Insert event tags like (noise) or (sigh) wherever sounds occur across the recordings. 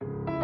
Thank you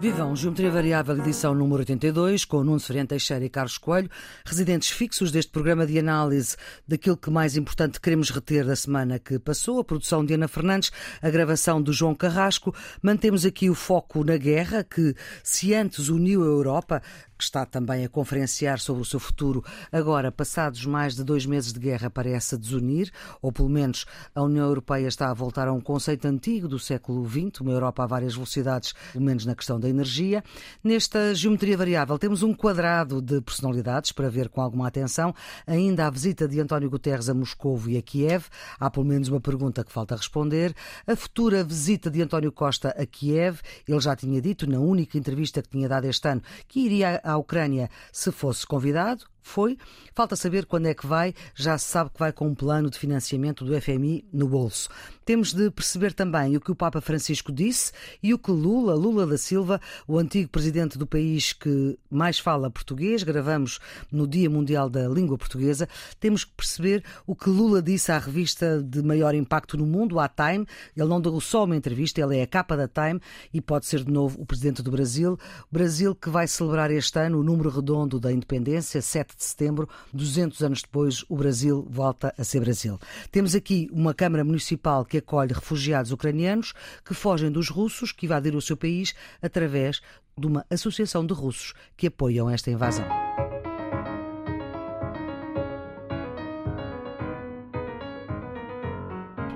Vivam Geometria Variável, edição número 82, com Nuno Ferreira Teixeira e Carlos Coelho, residentes fixos deste programa de análise daquilo que mais importante queremos reter da semana que passou, a produção de Ana Fernandes, a gravação do João Carrasco. Mantemos aqui o foco na guerra, que se antes uniu a Europa, que está também a conferenciar sobre o seu futuro, agora, passados mais de dois meses de guerra, parece desunir, ou pelo menos a União Europeia está a voltar a um conceito antigo do século XX, uma Europa a várias velocidades, pelo menos na questão da energia. Nesta geometria variável, temos um quadrado de personalidades para ver com alguma atenção. Ainda a visita de António Guterres a Moscou e a Kiev. Há pelo menos uma pergunta que falta responder. A futura visita de António Costa a Kiev. Ele já tinha dito, na única entrevista que tinha dado este ano, que iria à Ucrânia se fosse convidado. Foi. Falta saber quando é que vai. Já se sabe que vai com um plano de financiamento do FMI no bolso. Temos de perceber também o que o Papa Francisco disse e o que Lula, Lula da Silva, o antigo presidente do país que mais fala português, gravamos no Dia Mundial da Língua Portuguesa, temos que perceber o que Lula disse à revista de maior impacto no mundo, a Time. Ele não deu só uma entrevista, ele é a capa da Time e pode ser de novo o presidente do Brasil. Brasil que vai celebrar este ano o número redondo da independência, 7 de setembro, 200 anos depois, o Brasil volta a ser Brasil. Temos aqui uma Câmara Municipal que acolhe refugiados ucranianos que fogem dos russos que invadiram o seu país através de uma associação de russos que apoiam esta invasão.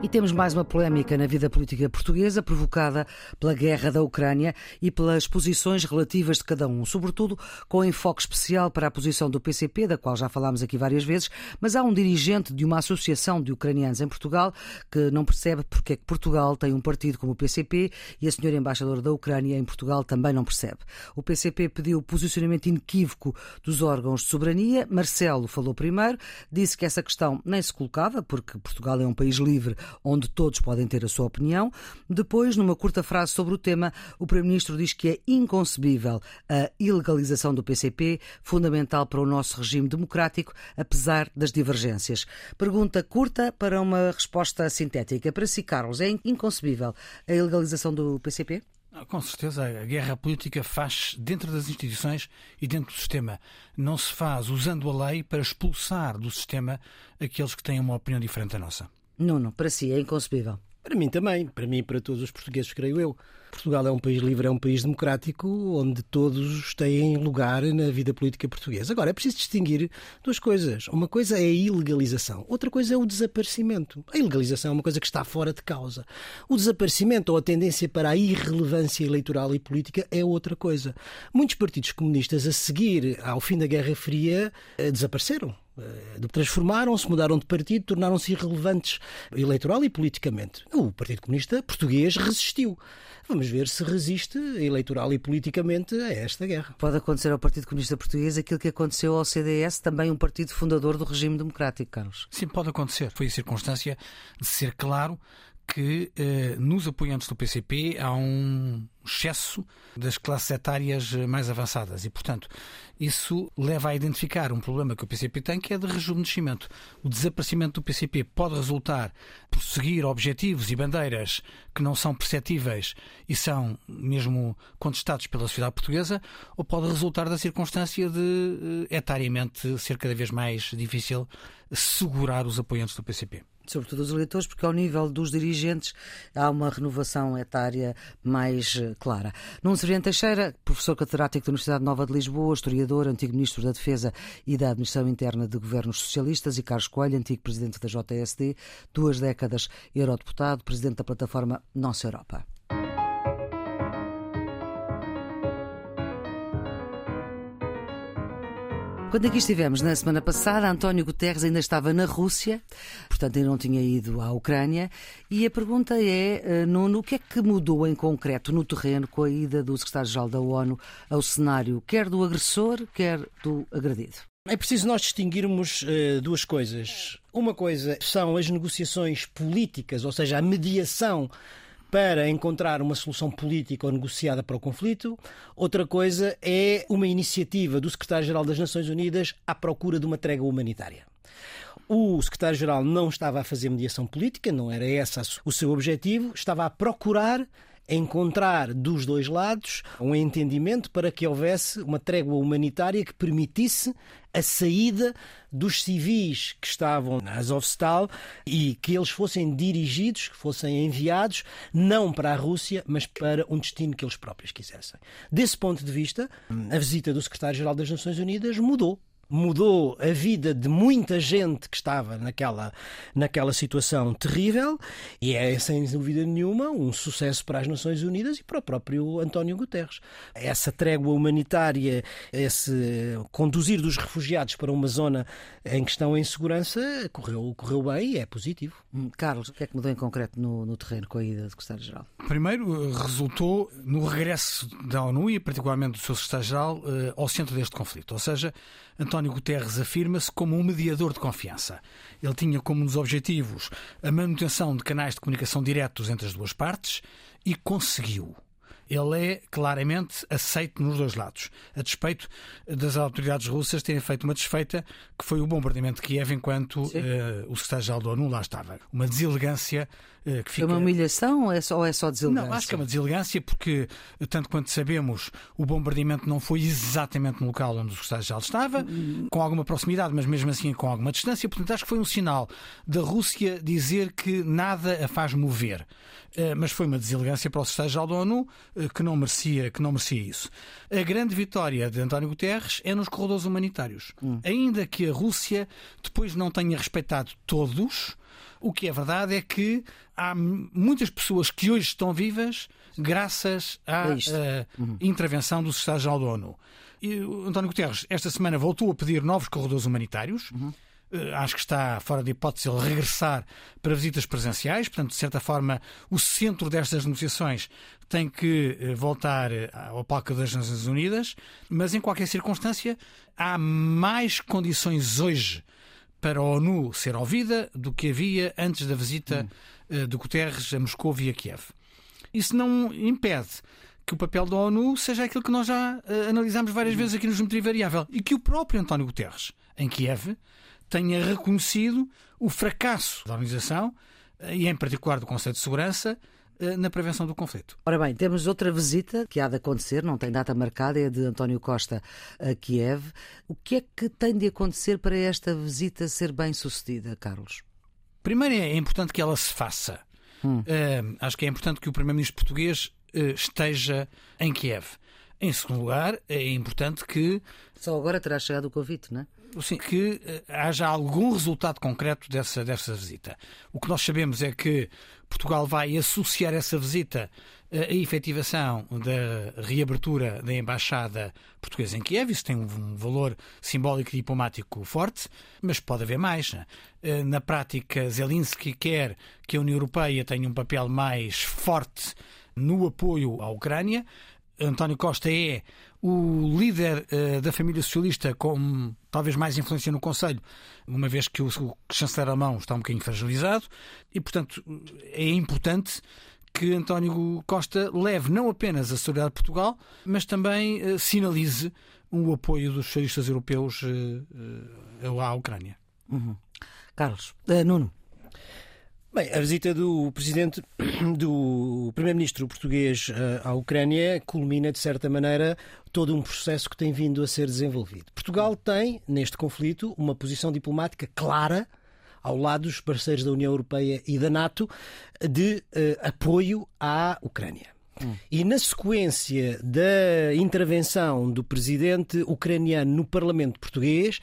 E temos mais uma polémica na vida política portuguesa provocada pela guerra da Ucrânia e pelas posições relativas de cada um, sobretudo com enfoque especial para a posição do PCP, da qual já falámos aqui várias vezes, mas há um dirigente de uma associação de ucranianos em Portugal que não percebe porque é que Portugal tem um partido como o PCP e a senhora embaixadora da Ucrânia em Portugal também não percebe. O PCP pediu posicionamento inequívoco dos órgãos de soberania. Marcelo falou primeiro, disse que essa questão nem se colocava, porque Portugal é um país livre onde todos podem ter a sua opinião. Depois, numa curta frase sobre o tema, o Primeiro-Ministro diz que é inconcebível a ilegalização do PCP, fundamental para o nosso regime democrático, apesar das divergências. Pergunta curta para uma resposta sintética. Para si, Carlos, é inconcebível a ilegalização do PCP? Com certeza, a guerra política faz dentro das instituições e dentro do sistema. Não se faz usando a lei para expulsar do sistema aqueles que têm uma opinião diferente da nossa. Nuno, para si é inconcebível. Para mim também, para mim e para todos os portugueses, creio eu. Portugal é um país livre, é um país democrático, onde todos têm lugar na vida política portuguesa. Agora, é preciso distinguir duas coisas. Uma coisa é a ilegalização, outra coisa é o desaparecimento. A ilegalização é uma coisa que está fora de causa. O desaparecimento ou a tendência para a irrelevância eleitoral e política é outra coisa. Muitos partidos comunistas, a seguir ao fim da Guerra Fria, eh, desapareceram transformaram-se, mudaram de partido, tornaram-se irrelevantes eleitoral e politicamente. O Partido Comunista Português resistiu. Vamos ver se resiste eleitoral e politicamente a esta guerra. Pode acontecer ao Partido Comunista Português aquilo que aconteceu ao CDS, também um partido fundador do regime democrático, Carlos. Sim, pode acontecer. Foi a circunstância de ser claro que eh, nos apoiantes do PCP há um excesso das classes etárias mais avançadas e, portanto, isso leva a identificar um problema que o PCP tem, que é de rejuvenescimento. O desaparecimento do PCP pode resultar por seguir objetivos e bandeiras que não são perceptíveis e são mesmo contestados pela sociedade portuguesa, ou pode resultar da circunstância de, eh, etariamente, ser cada vez mais difícil segurar os apoiantes do PCP sobretudo os eleitores, porque ao nível dos dirigentes há uma renovação etária mais eh, clara. Nuno Severiano Teixeira, professor catedrático da Universidade Nova de Lisboa, historiador, antigo ministro da Defesa e da Administração Interna de Governos Socialistas, e Carlos Coelho, antigo presidente da JSD, duas décadas eurodeputado, presidente da plataforma Nossa Europa. Quando aqui estivemos na semana passada, António Guterres ainda estava na Rússia, portanto ainda não tinha ido à Ucrânia. E a pergunta é, eh, Nuno, o que é que mudou em concreto no terreno com a ida do secretário-geral da ONU ao cenário, quer do agressor, quer do agredido? É preciso nós distinguirmos uh, duas coisas. Uma coisa são as negociações políticas, ou seja, a mediação para encontrar uma solução política ou negociada para o conflito. Outra coisa é uma iniciativa do secretário-geral das Nações Unidas à procura de uma trégua humanitária. O secretário-geral não estava a fazer mediação política, não era esse o seu objetivo, estava a procurar encontrar dos dois lados um entendimento para que houvesse uma trégua humanitária que permitisse a saída dos civis que estavam na Azovstal e que eles fossem dirigidos, que fossem enviados não para a Rússia, mas para um destino que eles próprios quisessem. Desse ponto de vista, a visita do secretário-geral das Nações Unidas mudou mudou a vida de muita gente que estava naquela, naquela situação terrível e é, sem dúvida nenhuma, um sucesso para as Nações Unidas e para o próprio António Guterres. Essa trégua humanitária, esse conduzir dos refugiados para uma zona em que estão em segurança, correu, correu bem e é positivo. Hum, Carlos, o que é que mudou em concreto no, no terreno com a ida do Secretário-Geral? Primeiro, resultou no regresso da ONU e, particularmente do seu Secretário-Geral, eh, ao centro deste conflito. Ou seja, António Guterres afirma-se como um mediador de confiança. Ele tinha como um dos objetivos a manutenção de canais de comunicação diretos entre as duas partes e conseguiu ele é claramente aceito nos dois lados, a despeito das autoridades russas terem feito uma desfeita que foi o bombardeamento de Kiev enquanto uh, o secretário-geral da ONU lá estava. Uma deselegância que fica... É uma humilhação ou é só, ou é só deselegância? Não, acho que é uma deselegância porque, tanto quanto sabemos, o bombardeamento não foi exatamente no local onde o secretário-geral estava, hum. com alguma proximidade, mas mesmo assim com alguma distância. Portanto, acho que foi um sinal da Rússia dizer que nada a faz mover. Uh, mas foi uma deselegância para o secretário-geral da ONU eh, que não merecia, que não merecia isso. A grande vitória de António Guterres é nos corredores humanitários. Hum. Ainda que a Rússia depois não tenha respeitado todos, o que é verdade é que há muitas pessoas que hoje estão vivas graças à é uhum. intervenção do Secretário-Geral da ONU. E António Guterres, esta semana, voltou a pedir novos corredores humanitários. Uhum. Eh, acho que está fora de hipótese ele regressar para visitas presenciais, portanto, de certa forma, o centro destas negociações tem que eh, voltar eh, ao palco das Nações Unidas, mas em qualquer circunstância há mais condições hoje para a ONU ser ouvida do que havia antes da visita hum. de Guterres a Moscou e a Kiev. Isso não impede que o papel da ONU seja aquilo que nós já uh, analisámos várias hum. vezes aqui no Geometria Variável e que o próprio António Guterres, em Kiev, tenha reconhecido o fracasso da organização eh, e, em particular, do Conselho de Segurança eh, na prevenção do conflito. Ora bem, temos outra visita que há de acontecer, não tem data marcada, é a de António Costa a Kiev. O que é que tem de acontecer para esta visita ser bem sucedida, Carlos? Primeiro é importante que ela se faça. Hum. Uh, acho que é importante que o Primeiro-Ministro português uh, esteja em Kiev. Em segundo lugar, é importante que. Só agora terá chegado o convite, não é? Sim, que eh, haja algum resultado concreto dessa, dessa visita. O que nós sabemos é que Portugal vai associar essa visita à efetivação da reabertura da embaixada portuguesa em Kiev. Isso tem um valor simbólico e diplomático forte, mas pode haver mais. Eh, na prática, Zelensky quer que a União Europeia tenha um papel mais forte no apoio à Ucrânia. António Costa é o líder uh, da família socialista com talvez mais influência no Conselho, uma vez que o, o chanceler alemão está um bocadinho fragilizado, e portanto é importante que António Costa leve não apenas a solidariedade de Portugal, mas também uh, sinalize o apoio dos socialistas europeus uh, à Ucrânia. Uhum. Carlos, Nuno. Bem, a visita do presidente, (coughs) do primeiro-ministro português eh, à Ucrânia culmina, de certa maneira, todo um processo que tem vindo a ser desenvolvido. Portugal tem, neste conflito, uma posição diplomática clara ao lado dos parceiros da União Europeia e da NATO de uh, apoio à Ucrânia. Hum. E na sequência da intervenção do presidente ucraniano no Parlamento português,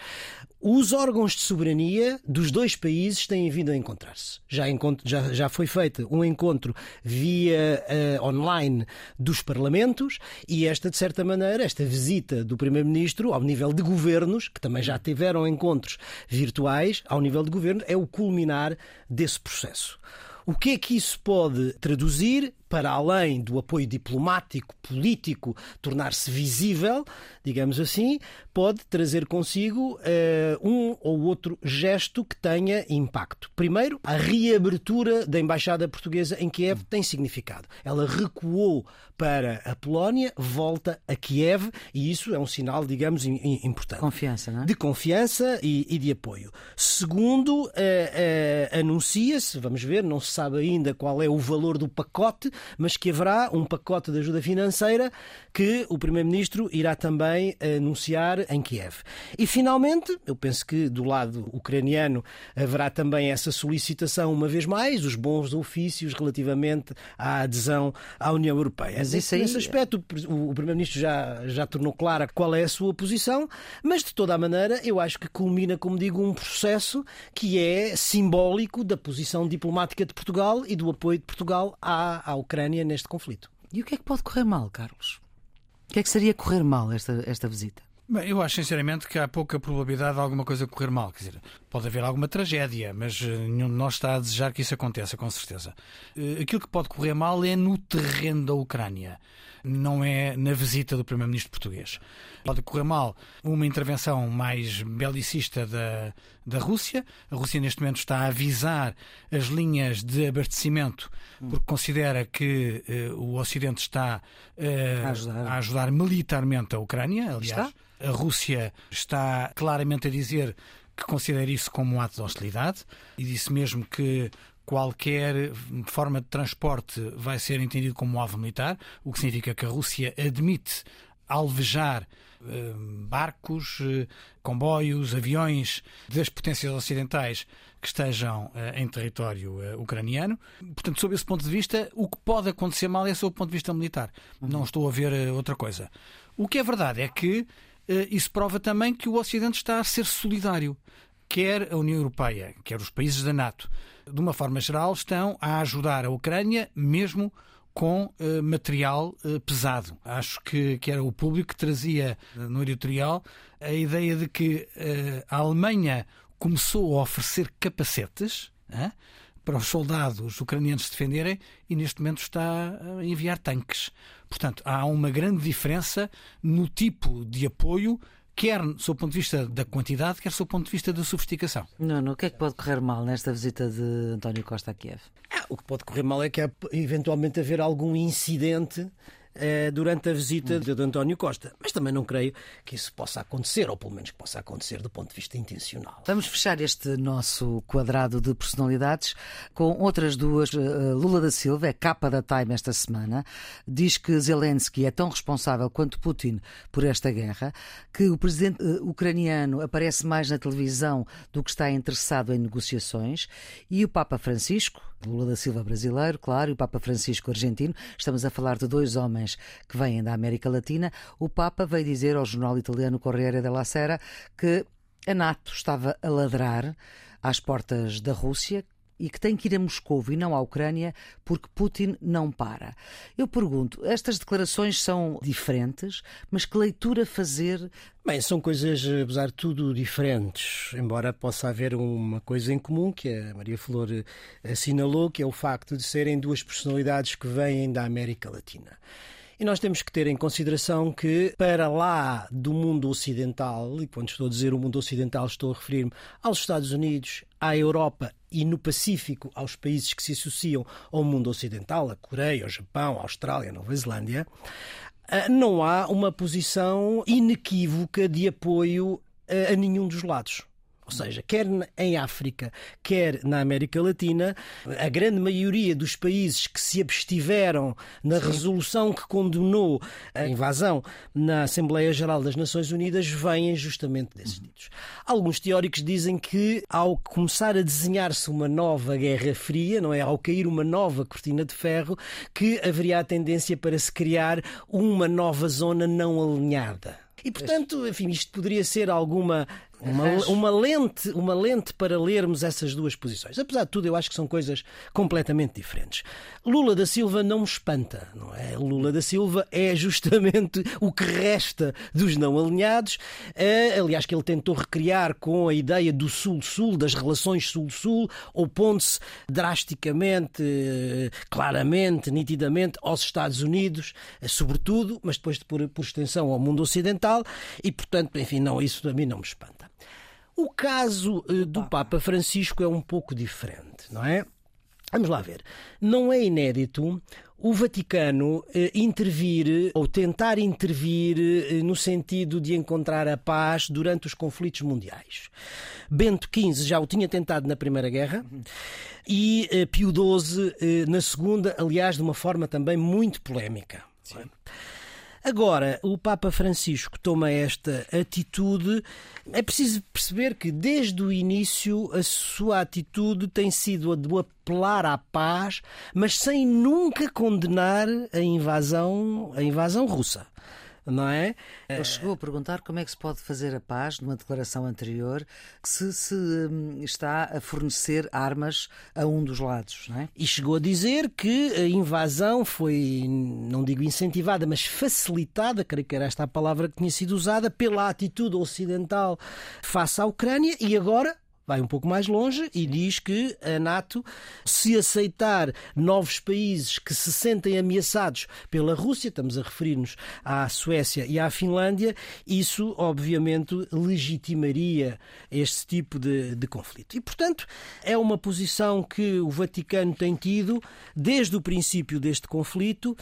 os órgãos de soberania dos dois países têm vindo a encontrar-se. Já, já, já, foi feito um encontro via uh, online dos parlamentos e esta, de certa maneira, esta visita do Primeiro-Ministro ao nível de governos, que também já tiveram encontros virtuais, ao nível de governo, é o culminar desse processo. O que é que isso pode traduzir? para além do apoio diplomático, político, tornar-se visível, digamos assim, pode trazer consigo uh, um ou outro gesto que tenha impacto. Primeiro, a reabertura da embaixada portuguesa em Kiev tem significado. Ela recuou para a Polónia, volta a Kiev e isso é um sinal, digamos, importante. Confiança, não é? De confiança e, e de apoio. Segundo, uh, uh, anuncia-se, vamos ver, não se sabe ainda qual é o valor do pacote, mas que haverá um pacote de ajuda financeira que o Primeiro-Ministro irá também anunciar em Kiev. E finalmente, eu penso que do lado ucraniano haverá também essa solicitação, uma vez mais, os bons ofícios relativamente à adesão à União Europeia. Mas isso aí... Nesse aspecto, o Primeiro-Ministro já, já tornou clara qual é a sua posição, mas de toda a maneira, eu acho que culmina, como digo, um processo que é simbólico da posição diplomática de Portugal e do apoio de Portugal à, à Ucrânia neste conflito. E o que é que pode correr mal, Carlos? O que é que seria correr mal esta, esta visita? Bem, eu acho sinceramente que há pouca probabilidade de alguma coisa correr mal. Quer dizer, pode haver alguma tragédia, mas eh, nenhum de nós está a desejar que isso aconteça, com certeza. Eh, aquilo que pode correr mal é no terreno da Ucrânia, não é na visita do Primeiro-Ministro português. Pode correr mal uma intervenção mais belicista da, da Rússia. A Rússia, neste momento, está a avisar as linhas de abastecimento porque considera que uh, o Ocidente está uh, a, ajudar. a, ajudar. militarmente a Ucrânia. Aliás, está? A Rússia está claramente a dizer que considera isso como um ato de hostilidade e disse mesmo que qualquer forma de transporte vai ser entendido como um alvo militar, o que significa que a Rússia admite alvejar barcos, eh, comboios, aviões das potências ocidentais que estejam eh, em território ucraniano. Portanto, sob esse ponto de vista, o que pode acontecer mal é sob o ponto de vista militar. Não estou a ver outra coisa. O que é verdade é que eh, isso prova também que o Ocidente está a ser solidário. Quer a União Europeia, quer os países da NATO, de uma forma geral, estão a ajudar a Ucrânia, mesmo com uh, material uh, pesado. Acho que, que era o público que trazia uh, no editorial a ideia de que a Alemanha começou a oferecer capacetes para os soldados ucranianos se defenderem e neste momento está a enviar tanques. Portanto, há uma grande diferença no tipo de apoio quer sob o ponto de vista da quantidade, quer sob o ponto de vista da sofisticação. Não, não. O que é que pode correr mal nesta visita de António Costa a Kiev? Ah, o que pode correr mal é que há, eventualmente haver algum incidente durante a visita de António Costa. Mas também não creio que isso possa acontecer, ou pelo menos que possa acontecer do ponto de vista intencional. Vamos fechar este nosso quadrado de personalidades com outras duas. Eh, Lula da Silva, é capa da Time esta semana, diz que Zelensky é tão responsável quanto Putin por esta guerra, que o presidente eh, ucraniano aparece mais na televisão do que está interessado em negociações, e o Papa Francisco, Lula da Silva brasileiro, claro, e o Papa Francisco argentino, estamos a falar de dois homens que vêm da América Latina, o Papa veio dizer ao jornal italiano Corriere della Sera que a NATO estava a ladrar às portas da Rússia, e que tem que ir a Moscou e não à Ucrânia porque Putin não para. Eu pergunto, estas declarações são diferentes, mas que leitura fazer? Bem, são coisas, apesar de tudo, diferentes, embora possa haver uma coisa em comum que a Maria Flor assinalou, que é o facto de serem duas personalidades que vêm da América Latina. E nós temos que ter em consideração que, para lá do mundo ocidental, e quando estou a dizer o mundo ocidental, estou a referir-me aos Estados Unidos, à Europa e no Pacífico aos países que se associam ao mundo ocidental, a Coreia, ao Japão, a Austrália, a Nova Zelândia, ah, não há uma posição inequívoca de apoio a nenhum dos lados. Ou seja, quer em África, quer na América Latina, a grande maioria dos países que se abstiveram na Sim. resolução que condenou a invasão na Assembleia Geral das Nações Unidas vêm justamente desses ditos. Alguns teóricos dizem que ao começar a desenhar-se uma nova Guerra Fria, não é, ao cair uma nova cortina de ferro, que haveria a tendência para se criar uma nova zona não alinhada. E, portanto, enfim, isto poderia ser alguma uma, uma, lente, uma lente para lermos essas duas posições. Apesar de tudo, eu acho que são coisas completamente diferentes. Lula da Silva não me espanta, não é? Lula da Silva é justamente o que resta dos não alinhados. É, aliás, que ele tentou recriar com a ideia do Sul-Sul, das relações Sul-Sul, opondo-se drasticamente, claramente, nitidamente aos Estados Unidos, sobretudo, mas depois por, por extensão ao mundo ocidental, e portanto, enfim, não, isso a mim não me espanta. O caso eh, do Papa Francisco é um pouco diferente, não é? Vamos lá ver. Não é inédito o Vaticano eh, intervir ou tentar intervir eh, no sentido de encontrar a paz durante os conflitos mundiais. Bento XV já o tinha tentado na Primeira Guerra e eh, Pio XII eh, na Segunda, aliás, de uma forma também muito polémica. Sim. Agora, o Papa Francisco toma esta atitude. É preciso perceber que, desde o início, a sua atitude tem sido a de apelar à paz, mas sem nunca condenar a invasão, a invasão russa não é? Ele chegou a perguntar como é que se pode fazer a paz, numa declaração anterior, se, se hum, está a fornecer armas a um dos lados, não é? E chegou a dizer que a invasão foi, não digo incentivada, mas facilitada, creio que era esta a palavra que tinha sido usada, pela atitude ocidental face à Ucrânia e agora vai um pouco mais longe e diz que a NATO, se aceitar novos países que se sentem ameaçados pela Rússia, estamos a referir-nos à Suécia e à Finlândia, isso obviamente legitimaria este tipo de, de conflito. E, portanto, é uma posição que o Vaticano tem tido desde o princípio deste conflito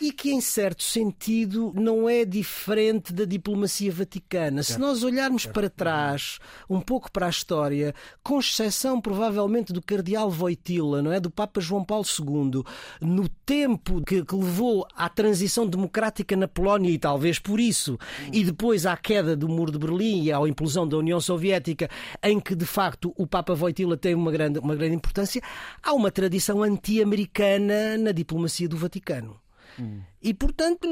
e que, em certo sentido, não é diferente da diplomacia vaticana. Se nós olharmos para trás, um pouco para a história, com exceção provavelmente do cardeal Voitila, não é, do Papa João Paulo II, no tempo que, que levou à transição democrática na Polónia e talvez por isso, e depois à queda do muro de Berlim e à implosão da União Soviética, em que de facto o Papa Voitila tem uma grande, uma grande importância, há uma tradição anti-americana na diplomacia do Vaticano. E, portanto,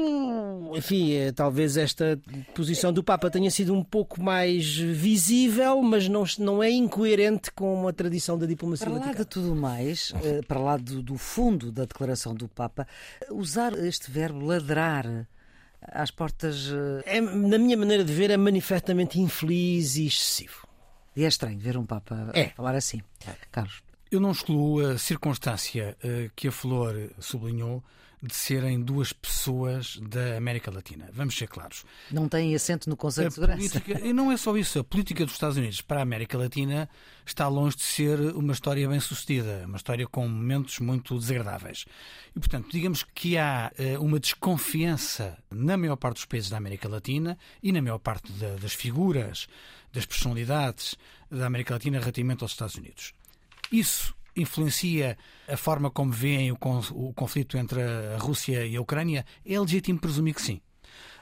enfim, é, talvez esta posição do Papa tenha sido um pouco mais visível, mas não, não é incoerente com a tradição da diplomacia Para lá de tudo mais, eh, para lá do, do fundo da declaração do Papa, usar este verbo ladrar às portas. Eh, é, na minha maneira de ver, é manifestamente infeliz e excessivo. E é estranho ver um Papa é. falar assim. Carlos. Eu não excluo a circunstância eh, que a Flor sublinhou de serem duas pessoas da América Latina. Vamos ser claros. Não têm assento no Conselho de Segurança. Política, e não é só isso. A política dos Estados Unidos para a América Latina está longe de ser uma história bem sucedida, uma história com momentos muito desagradáveis. E, portanto, digamos que há uh, uma desconfiança na maior parte dos países da América Latina e na maior parte da, das figuras, das personalidades da América Latina relativamente aos Estados Unidos. Isso influencia a forma como veem o, conflito entre a Rússia e a Ucrânia? É legítimo presumir que sim.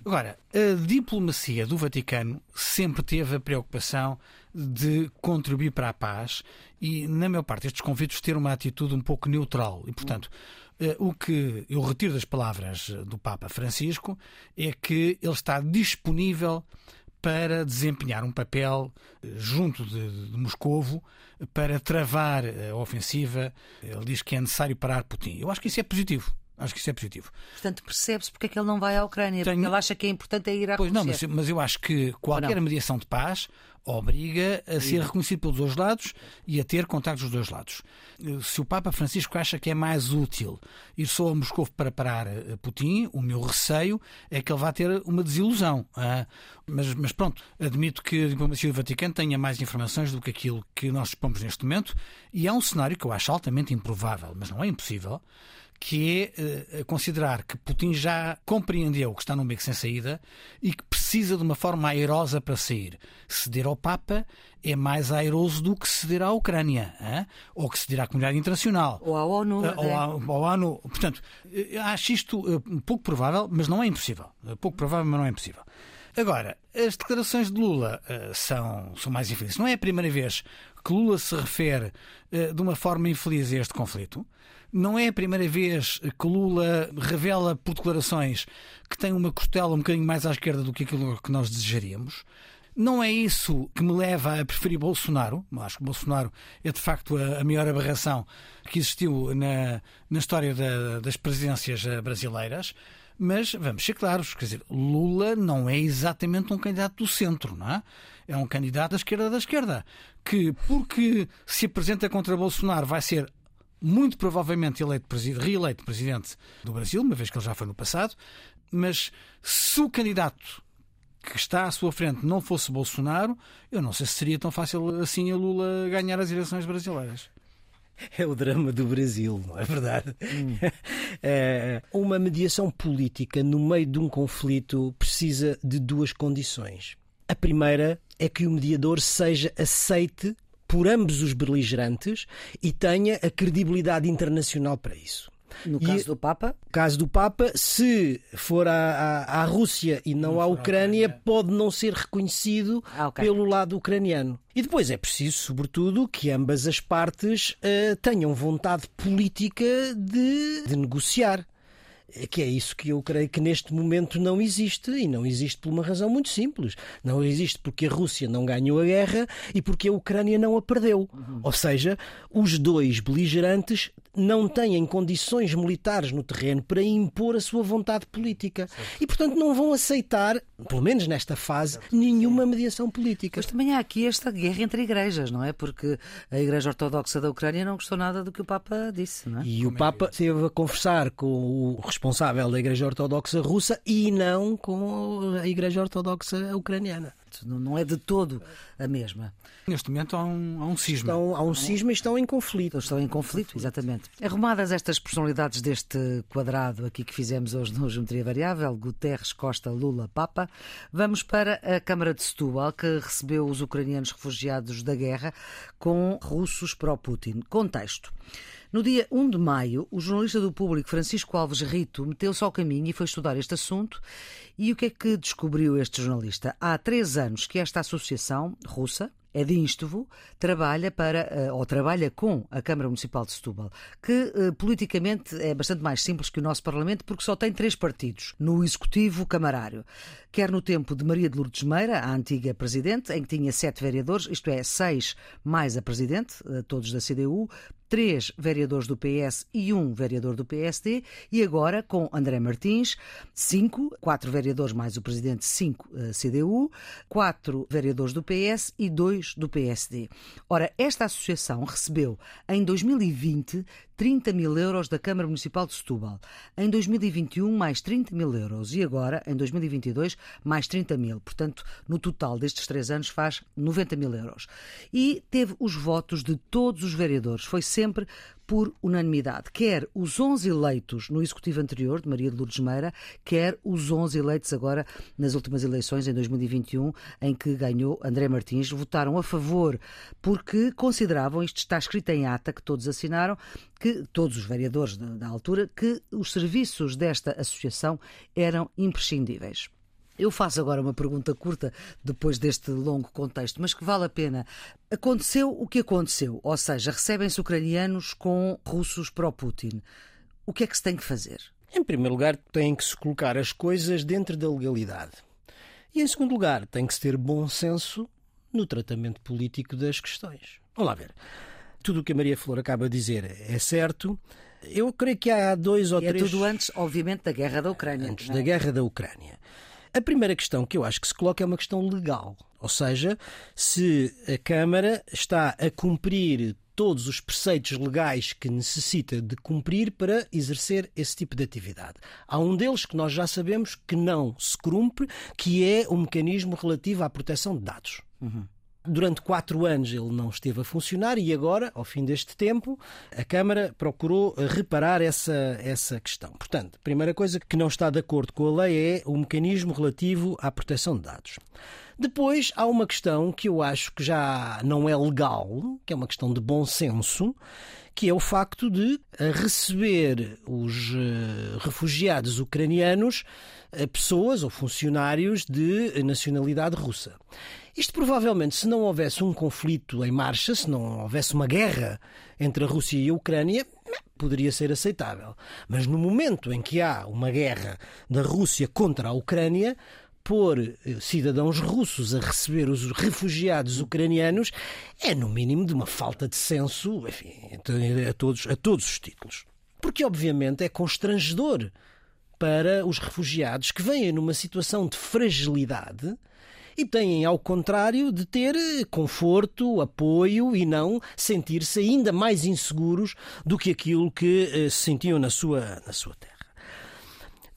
Agora, a diplomacia do Vaticano sempre teve a preocupação de contribuir para a paz e, na maior parte destes conflitos, ter uma atitude um pouco neutral. E, portanto, eh, o que eu retiro das palavras do Papa Francisco é que ele está disponível para desempenhar um papel eh, junto de, de Moscovo para travar a ofensiva. Ele diz que é necessário parar Putin. Eu acho que isso é positivo. Acho que isso é positivo. Portanto, percebe-se porque é que ele não vai à Ucrânia. Tenho... Porque ele acha que é importante é ir à Pois Rússia. não, mas, mas eu acho que qualquer mediação de paz obriga a ser reconhecido pelos dois lados e a ter contactos dos dois lados. Se o Papa Francisco acha que é mais útil ir só a Moscou para parar eh, Putin, o meu receio é que ele vá ter uma desilusão. Ah, mas, mas pronto, admito que a diplomacia do Vaticano tenha mais informações do que aquilo que nós dispomos neste momento e é um cenário que eu acho altamente improvável, mas não é impossível, que é uh, considerar que Putin já compreendeu que está num beco sem saída e que precisa de uma forma airosa para sair. Ceder ao Papa é mais airoso do que ceder à Ucrânia, hein? ou que ceder à comunidade internacional. Ou à ONU. Uh, ou, à, ou à ONU. Portanto, acho isto uh, pouco provável, mas não é impossível. pouco provável, mas não é impossível. Agora, as declarações de Lula uh, são, são mais infelizes. Não é a primeira vez que Lula se refere uh, de uma forma infeliz a este conflito. Não é a primeira vez que Lula revela por declarações que tem uma costela um bocadinho mais à esquerda do que aquilo que nós desejaríamos. Não é isso que me leva a preferir Bolsonaro. Acho que Bolsonaro é de facto a, maior aberração que existiu na, na história da, das presidências brasileiras. Mas vamos ser claros, quer dizer, Lula não é exatamente um candidato do centro, não é? É um candidato da esquerda da esquerda, que porque se apresenta contra Bolsonaro vai ser muito provavelmente eleito reeleito presidente do Brasil, uma vez que ele já foi no passado, mas se o candidato que está à sua frente não fosse Bolsonaro, eu não sei se seria tão fácil assim a Lula ganhar as eleições brasileiras. É o drama do Brasil, não é verdade? Hum. (laughs) É, uma mediação política no meio de um conflito precisa de duas condições. A primeira é que o mediador seja aceite por ambos os beligerantes e tenha a credibilidade internacional para isso. No caso e, do Papa? caso do Papa, se for à, à, à Rússia e não, não à Ucrânia, pode não ser reconhecido ah, okay. pelo lado ucraniano. E depois é preciso, sobretudo, que ambas as partes uh, tenham vontade política de, de negociar. É que é isso que eu creio que neste momento não existe e não existe por uma razão muito simples. Não existe porque a Rússia não ganhou a guerra e porque a Ucrânia não a perdeu. Uhum. Ou seja, os dois beligerantes não têm condições militares no terreno para impor a sua vontade política. Certo. E, portanto, não vão aceitar, pelo menos nesta fase, certo. nenhuma mediação política. Mas também há aqui esta guerra entre igrejas, não é? Porque a Igreja Ortodoxa da Ucrânia não gostou nada do que o Papa disse, não é? E Como o Papa é esteve a conversar com o responsável da Igreja Ortodoxa russa e não com a Igreja Ortodoxa ucraniana. Não é de todo a mesma. Neste momento há um, há um cisma. Estão, há um cisma e estão em conflito. Estão em conflito, exatamente. Arrumadas estas personalidades deste quadrado aqui que fizemos hoje no Geometria Variável, Guterres, Costa, Lula, Papa, vamos para a Câmara de Setúbal, que recebeu os ucranianos refugiados da guerra com russos pró-Putin. Contexto. No dia 1 de maio, o jornalista do público Francisco Alves Rito meteu-se ao caminho e foi estudar este assunto. E o que é que descobriu este jornalista? Há três anos que esta associação russa, é Instovo, trabalha para, eh, ou trabalha com a Câmara Municipal de Setúbal, que eh, politicamente é bastante mais simples que o nosso Parlamento, porque só tem três partidos no Executivo Camarário. Quer no tempo de Maria de Lourdes Meira, a antiga Presidente, em que tinha sete vereadores, isto é, seis mais a Presidente, eh, todos da CDU, três vereadores do PS e um vereador do PSD, e agora com André Martins, cinco, quatro vereadores mais o presidente, cinco uh, CDU, quatro vereadores do PS e dois do PSD. Ora, esta associação recebeu em 2020 30 mil euros da Câmara Municipal de Setúbal. Em 2021, mais 30 mil euros. E agora, em 2022, mais 30 mil. Portanto, no total destes três anos, faz 90 mil euros. E teve os votos de todos os vereadores. Foi sempre por unanimidade, quer os 11 eleitos no executivo anterior, de Maria de Lourdes Meira, quer os 11 eleitos agora nas últimas eleições, em 2021, em que ganhou André Martins, votaram a favor porque consideravam, isto está escrito em ata, que todos assinaram, que todos os vereadores da, da altura, que os serviços desta associação eram imprescindíveis. Eu faço agora uma pergunta curta depois deste longo contexto, mas que vale a pena. Aconteceu o que aconteceu, ou seja, recebem-se ucranianos com russos pró-Putin. O que é que se tem que fazer? Em primeiro lugar, tem que se colocar as coisas dentro da legalidade. E em segundo lugar, tem que se ter bom senso no tratamento político das questões. Vamos lá ver. Tudo o que a Maria Flor acaba de dizer é certo. Eu creio que há dois ou e três. É tudo antes, obviamente, da guerra da Ucrânia. Antes é? da guerra da Ucrânia. A primeira questão que eu acho que se coloca é uma questão legal. Ou seja, se a Câmara está a cumprir todos os preceitos legais que necessita de cumprir para exercer esse tipo de atividade. Há um deles que nós já sabemos que não se cumpre, que é o mecanismo relativo à proteção de dados. Uhum. Durante quatro anos ele não esteve a funcionar e agora, ao fim deste tempo, a Câmara procurou reparar essa, essa questão. Portanto, a primeira coisa que não está de acordo com a lei é o mecanismo relativo à proteção de dados. Depois há uma questão que eu acho que já não é legal, que é uma questão de bom senso, que é o facto de receber os eh, refugiados ucranianos eh, pessoas ou funcionários de nacionalidade russa. Isto provavelmente, se não houvesse um conflito em marcha, se não houvesse uma guerra entre a Rússia e a Ucrânia, poderia ser aceitável. Mas no momento em que há uma guerra da Rússia contra a Ucrânia, pôr eh, cidadãos russos a receber os refugiados ucranianos é, no mínimo, de uma falta de senso enfim, a, todos, a todos os títulos. Porque, obviamente, é constrangedor para os refugiados que vêm numa situação de fragilidade e têm, ao contrário, de ter conforto, apoio e não sentir-se ainda mais inseguros do que aquilo que eh, se sentiam na sua, na sua terra.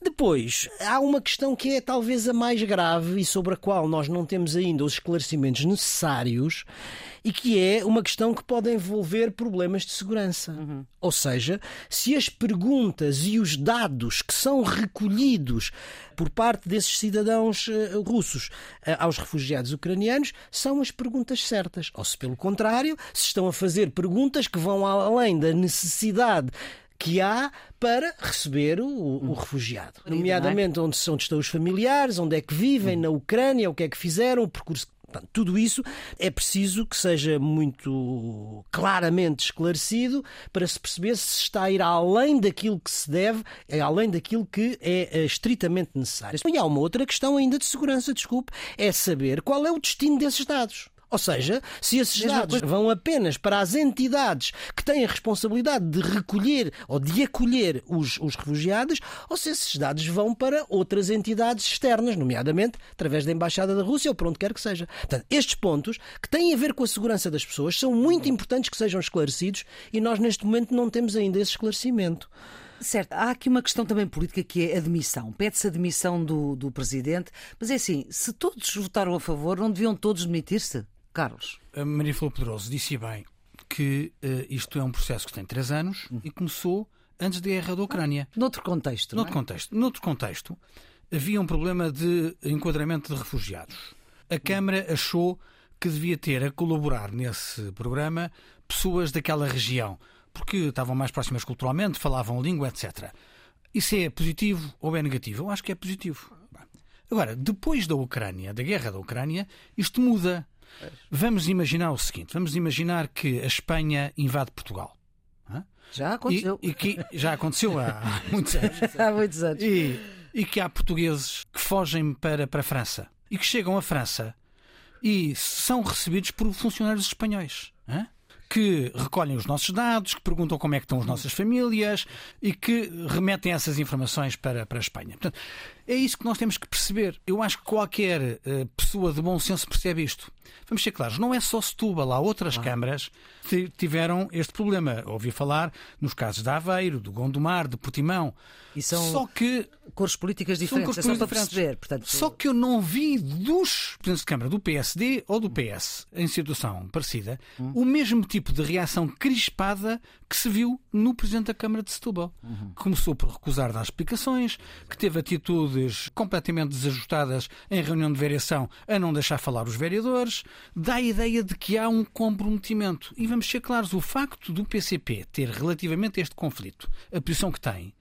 Depois, há uma questão que é talvez a mais grave e sobre a qual nós não temos ainda os esclarecimentos necessários e que é uma questão que pode envolver problemas de segurança. Uhum. Ou seja, se as perguntas e os dados que são recolhidos por parte desses cidadãos uh, russos uh, aos refugiados ucranianos são as perguntas certas, ou se pelo contrário, se estão a fazer perguntas que vão além da necessidade que há para receber o, o refugiado. É? Nomeadamente onde, onde estão os familiares, onde é que vivem, na Ucrânia, o que é que fizeram, o percurso Portanto, tudo isso é preciso que seja muito claramente esclarecido para se perceber se está a ir além daquilo que se deve, é além daquilo que é, é estritamente necessário. E há uma outra questão ainda de segurança, desculpe, é saber qual é o destino desses dados. Ou seja, se esses dados vão apenas para as entidades que têm a responsabilidade de recolher ou de acolher os, os refugiados, ou se esses dados vão para outras entidades externas, nomeadamente através da Embaixada da Rússia ou por onde quer que seja. Portanto, estes pontos que têm a ver com a segurança das pessoas são muito importantes que sejam esclarecidos e nós neste momento não temos ainda esse esclarecimento. Certo, há aqui uma questão também política que é a admissão. Pede-se a admissão do, do presidente, mas é assim: se todos votaram a favor, não deviam todos demitir-se? Carlos. A Maria Flor Pedroso disse bem que uh, isto é um processo que tem três anos uhum. e começou antes da guerra da Ucrânia. Noutro contexto. Noutro é? contexto. Noutro contexto, havia um problema de enquadramento de refugiados. A Câmara achou que devia ter a colaborar nesse programa pessoas daquela região, porque estavam mais próximas culturalmente, falavam língua, etc. Isso é positivo ou é negativo? Eu acho que é positivo. Agora, depois da Ucrânia, da guerra da Ucrânia, isto muda. Vamos imaginar o seguinte: vamos imaginar que a Espanha invade Portugal. Já aconteceu. E, e que já aconteceu há (laughs) muitos anos. há muitos anos. E, e, que há portugueses que fogem para, para a França e que chegam à França e são recebidos por funcionários espanhóis. Hein? que recolhem os nossos dados, que perguntam como é que estão as nossas famílias e que remetem essas informações para, para a Espanha. Portanto, é isso que nós temos que perceber. Eu acho que qualquer uh, pessoa de bom senso percebe isto. Vamos ser claros, não é só Setúbal, há outras ah. câmaras que tiveram este problema. Ouvi falar nos casos de Aveiro, do Gondomar, de Portimão. E são só que, cores políticas diferentes, cores é só para perceber. Portanto... Só que eu não vi dos presidentes de Câmara, do PSD ou do PS, em situação parecida, hum. o mesmo tipo de reação crispada que se viu no Presidente da Câmara de Setúbal. Uhum. Começou por recusar dar explicações, que teve atitudes completamente desajustadas em reunião de variação a não deixar falar os vereadores, dá a ideia de que há um comprometimento. E vamos ser claros, o facto do PCP ter relativamente a este conflito a posição que tem,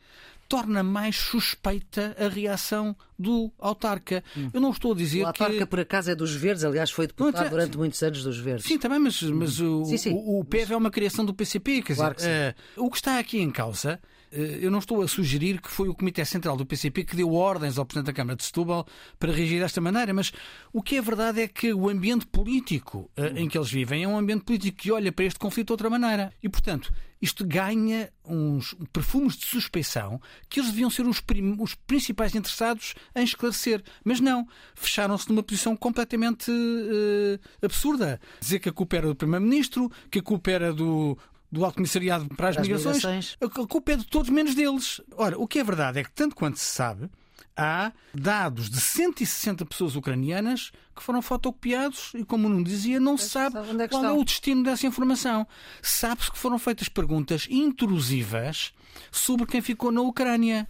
torna mais suspeita a reação do autarca. Hum. Eu não estou a dizer que. O autarca, que... por acaso, é dos Verdes, aliás, foi deputado durante muitos anos dos Verdes. Sim, também, mas, mas o, sim, sim. o, o PEV é uma criação do PCP. Quer claro dizer, uh, o que está aqui em causa eu não estou a sugerir que foi o Comitê Central do PCP que deu ordens ao Presidente da Câmara de Setúbal para reagir desta maneira, mas o que é verdade é que o ambiente político eh, em que eles vivem é um ambiente político que olha para este conflito de outra maneira. E, portanto, isto ganha uns perfumes de suspeição que eles deviam ser os, os principais interessados em esclarecer. Mas não, fecharam-se numa posição completamente uh, absurda. Dizer que a culpa era do Primeiro-Ministro, que a culpa era do, do Alto Comissariado para as, migrações, migrações, a culpa é de todos menos deles. Ora, o que é verdade é que, tanto quanto se sabe, há dados de 160 pessoas ucranianas que foram fotocopiados e, como não dizia, não se sabe é qual é o destino dessa informação. Sabe-se que foram feitas perguntas intrusivas sobre quem ficou na Ucrânia.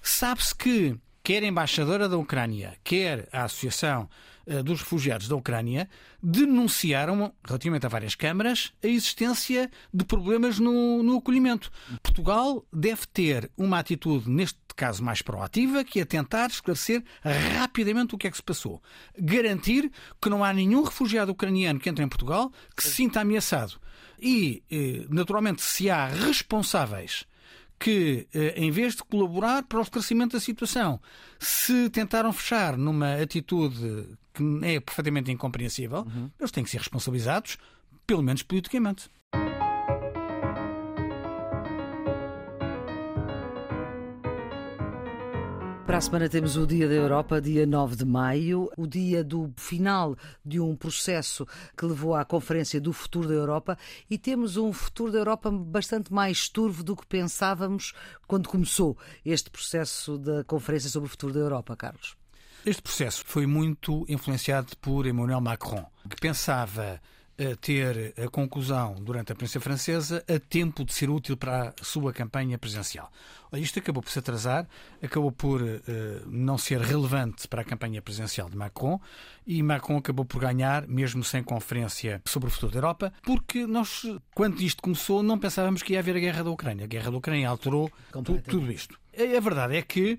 Sabe-se que quer a embaixadora da Ucrânia, quer a Associação dos Refugiados da Ucrânia, denunciaram, relativamente a várias câmaras, a existência de problemas no, no acolhimento. Portugal deve ter uma atitude, neste caso, mais proativa, que é tentar esclarecer rapidamente o que é que se passou. Garantir que não há nenhum refugiado ucraniano que entre em Portugal que se sinta ameaçado. E, eh, naturalmente, se há responsáveis que, eh, em vez de colaborar para o esclarecimento da situação, se tentaram fechar numa atitude que é perfeitamente incompreensível, uhum. eles têm que ser responsabilizados, pelo menos politicamente. Para a semana temos o Dia da Europa, dia 9 de maio, o dia do final de um processo que levou à Conferência do Futuro da Europa e temos um futuro da Europa bastante mais turvo do que pensávamos quando começou este processo da Conferência sobre o Futuro da Europa, Carlos. Este processo foi muito influenciado por Emmanuel Macron, que pensava ter a conclusão durante a presidência francesa a tempo de ser útil para a sua campanha presidencial. Isto acabou por se atrasar, acabou por uh, não ser relevante para a campanha presidencial de Macron e Macron acabou por ganhar, mesmo sem conferência sobre o futuro da Europa, porque nós, quando isto começou, não pensávamos que ia haver a guerra da Ucrânia. A guerra da Ucrânia alterou tu, tudo isto. A verdade é que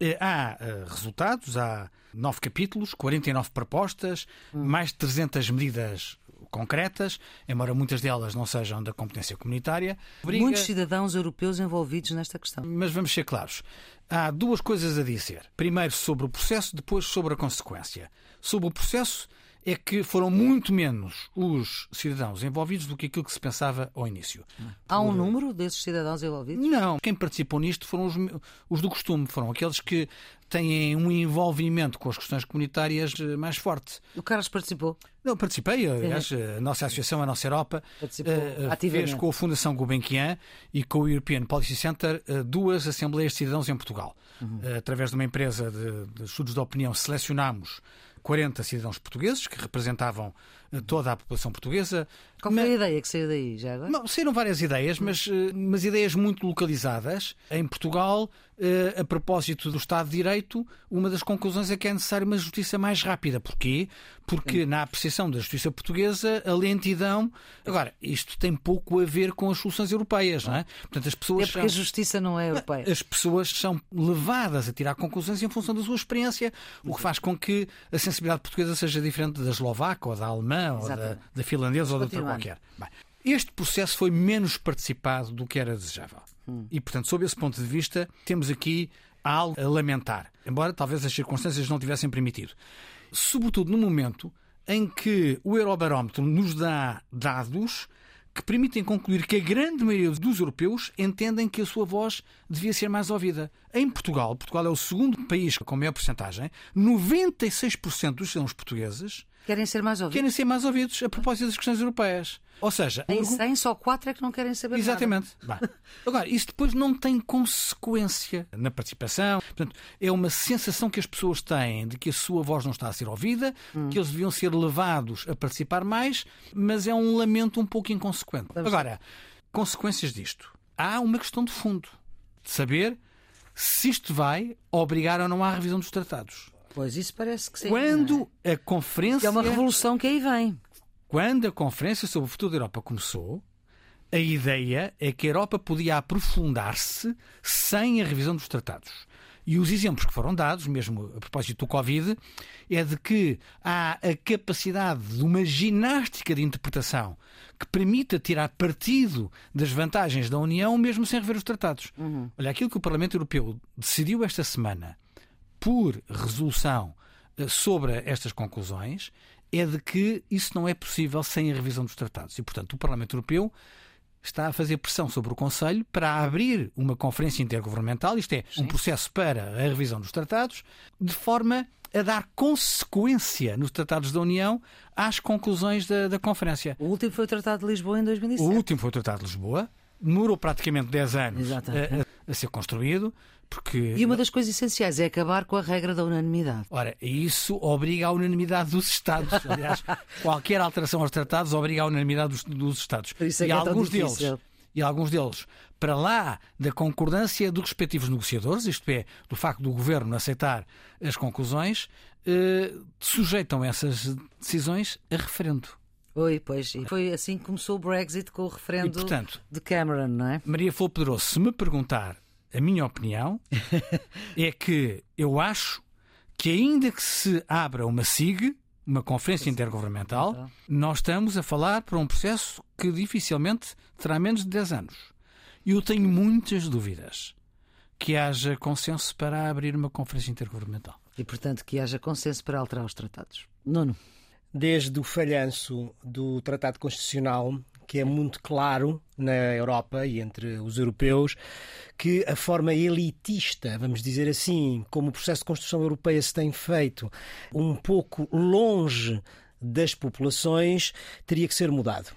eh, há resultados, há nove capítulos, 49 propostas, hum. mais de 300 medidas concretas, embora muitas delas não sejam da competência comunitária. Obriga... Muitos cidadãos europeus envolvidos nesta questão. Mas vamos ser claros. Há duas coisas a dizer. Primeiro sobre o processo, depois sobre a consequência. Sobre o processo, é que foram muito menos os cidadãos envolvidos do que aquilo que se pensava ao início. Há um número desses cidadãos envolvidos? Não. Quem participou nisto foram os, os do costume, foram aqueles que têm um envolvimento com as questões comunitárias eh, mais forte. O Carlos participou? Não, participei. Aliás, a nossa associação, a nossa Europa, uh, fez com a Fundação Gulbenkian e com o European Policy Center uh, duas Assembleias de Cidadãos em Portugal. Uhum. Uh, através de uma empresa de, de estudos de opinião, selecionámos 40 cidadãos portugueses que representavam toda a população portuguesa. Qual foi a ideia que saiu daí já agora? Não, saíram várias ideias, mas, eh, mas ideias muito localizadas. Em Portugal, eh, a propósito do Estado de Direito, uma das conclusões é que é necessária uma justiça mais rápida. Porquê? Porque na apreciação da justiça portuguesa, a lentidão. Agora, isto tem pouco a ver com as soluções europeias, não é? Portanto, as pessoas. É porque são... a justiça não é europeia. As pessoas são levadas a tirar conclusões em função da sua experiência, o que faz com que a sensibilidade portuguesa seja diferente da eslovaca ou da alemã ou da, da finlandesa ou de outra qualquer. Bem, este processo foi menos participado do que era desejável. Hum. E, portanto, sob esse ponto de vista, temos aqui algo a lamentar, embora talvez as circunstâncias não tivessem permitido. Sobretudo no momento em que o Eurobarómetro nos dá dados que permitem concluir que a grande maioria dos europeus entendem que a sua voz devia ser mais ouvida. Em Portugal, Portugal é o segundo país com maior porcentagem, 96% dos cidadãos portugueses Querem ser mais ouvidos. Querem ser mais ouvidos a propósito das questões europeias. Ou seja, em 100, só 4 é que não querem saber Exatamente. nada. Exatamente. (laughs) Agora, isso depois não tem consequência na participação. Portanto, é uma sensação que as pessoas têm de que a sua voz não está a ser ouvida, hum. que eles deviam ser levados a participar mais, mas é um lamento um pouco inconsequente. Agora, consequências disto. Há uma questão de fundo. De saber se isto vai obrigar ou não à revisão dos tratados. Pois isso parece que sim. Quando é? a conferência. É uma revolução que aí vem. Quando a conferência sobre o futuro da Europa começou, a ideia é que a Europa podia aprofundar-se sem a revisão dos tratados. E os exemplos que foram dados, mesmo a propósito do Covid, é de que há a capacidade de uma ginástica de interpretação que permita tirar partido das vantagens da União, mesmo sem rever os tratados. Uhum. Olha, aquilo que o Parlamento Europeu decidiu esta semana por resolução eh, sobre estas conclusões é de que isso não é possível sem a revisão dos tratados. E, portanto, o Parlamento Europeu está a fazer pressão sobre o Conselho para abrir uma conferência intergovernamental, isto é, Sim. um processo para a revisão dos tratados, de forma a dar consequência nos tratados da União às conclusões da, da conferência. O último foi o Tratado de Lisboa em 2007. O último foi o Tratado de Lisboa. Demorou praticamente 10 anos a, a, ser construído. Porque... E uma das coisas essenciais é acabar com a regra da unanimidade. Ora, isso obriga à unanimidade dos Estados. (laughs) Aliás, qualquer alteração aos tratados obriga à unanimidade dos, dos Estados. Por isso é e que alguns é deles e alguns deles para lá da concordância dos respectivos negociadores, isto é, do facto do governo aceitar as conclusões, eh, sujeitam essas decisões a referendo. Oi, pois, e foi assim que começou o Brexit com o referendo e, portanto, de Cameron, não é? Maria Flor Pedroso, se me perguntar a minha opinião (laughs) é que eu acho que ainda que se abra uma SIG, uma conferência intergovernamental, então. nós estamos a falar para um processo que dificilmente terá menos de 10 anos. E eu tenho muitas dúvidas que haja consenso para abrir uma conferência intergovernamental. E, portanto, que haja consenso para alterar os tratados. Nono. Desde o falhanço do Tratado Constitucional, que é muito claro na Europa e entre os europeus, que a forma elitista, vamos dizer assim, como o processo de construção europeia se tem feito, um pouco longe das populações, teria que ser mudado.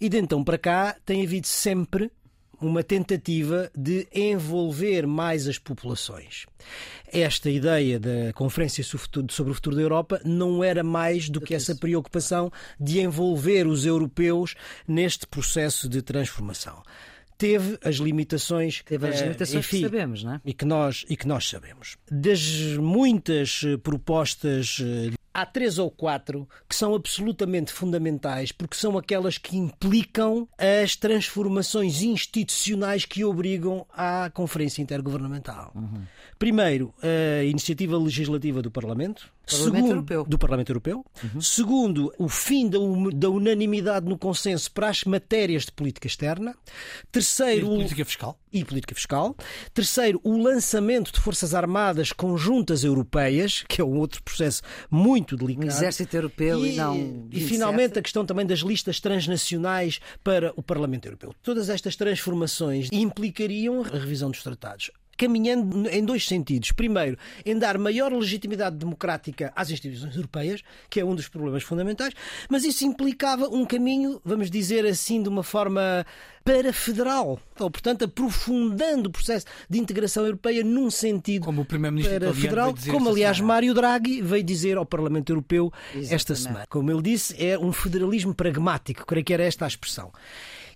E de então para cá tem havido sempre uma tentativa de envolver mais as populações. Esta ideia da Conferência sobre o Futuro da Europa não era mais do que essa preocupação de envolver os europeus neste processo de transformação teve as limitações, teve as limitações enfim, que sabemos, não é? E que nós e que nós sabemos. Das muitas propostas eh, há três ou quatro que são absolutamente fundamentais porque são aquelas que implicam as transformações institucionais que obrigam à Conferência Intergovernamental. Uhum. Primeiro, a iniciativa legislativa do Parlamento. Parlamento Segundo, Europeu. Do Parlamento Europeu. Uhum. Segundo, o fim da, da, unanimidade no consenso para as matérias de política externa. Terceiro, e política fiscal. E política fiscal. Terceiro, o lançamento de forças armadas conjuntas europeias, que é um outro processo muito delicado. Um exército europeu e, e não. E finalmente a questão também das listas transnacionais para o Parlamento Europeu. Todas estas transformações implicariam a revisão dos tratados caminhando em dois sentidos. Primeiro, em dar maior legitimidade democrática às instituições europeias, que é um dos problemas fundamentais, mas isso implicava um caminho, vamos dizer assim, de uma forma para federal, ou portanto aprofundando o processo de integração europeia num sentido como o primeiro-ministro para federal, como aliás semana. Mário Draghi veio dizer ao Parlamento Europeu Exatamente. esta semana. Como ele disse, é um federalismo pragmático, creio que era esta a expressão.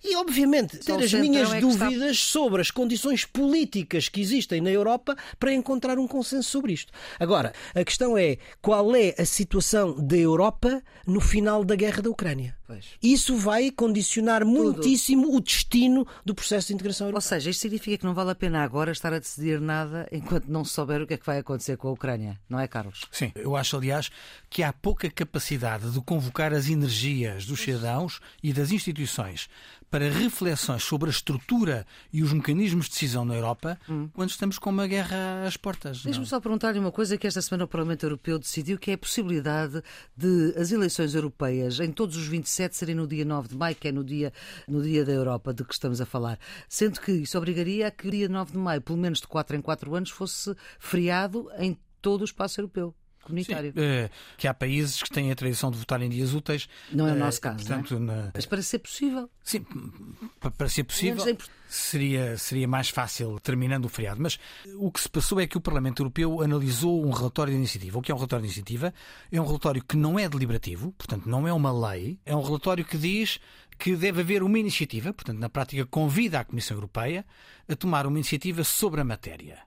E, obviamente, ter as minhas é dúvidas está... sobre as condições políticas que existem na Europa para encontrar um consenso sobre isto. Agora, a questão é qual é a situação da Europa no final da guerra da Ucrânia. Pois. Isso vai condicionar Tudo. muitíssimo o destino do processo de integração europeia. Ou seja, isto significa que não vale a pena agora estar a decidir nada enquanto não se souber o que é que vai acontecer com a Ucrânia, não é, Carlos? Sim, eu acho, aliás, que há pouca capacidade de convocar as energias dos cidadãos e das instituições para reflexões sobre a estrutura e os mecanismos de decisão na Europa hum. quando estamos com uma guerra às portas. Deixe-me só perguntar-lhe uma coisa que esta semana o Parlamento Europeu decidiu, que é a possibilidade de as eleições europeias em todos os 27 serem no dia 9 de maio, que é no dia, no dia da Europa de que estamos a falar. Sendo que isso obrigaria a que o dia 9 de maio, pelo menos de 4 em 4 anos, fosse feriado em todo o espaço europeu comunitário. Sim, é, que há países que têm a tradição de votar em dias úteis. Não é o nosso caso. Portanto, é? na... Mas para ser possível. Sim, para ser possível seria, seria mais fácil terminando o feriado. Mas o que se passou é que o Parlamento Europeu analisou um relatório de iniciativa. O que é um relatório de iniciativa? É um relatório que não é deliberativo, portanto, não é uma lei. É um relatório que diz que deve haver uma iniciativa, portanto, na prática, convida a Comissão Europeia a tomar uma iniciativa sobre a matéria.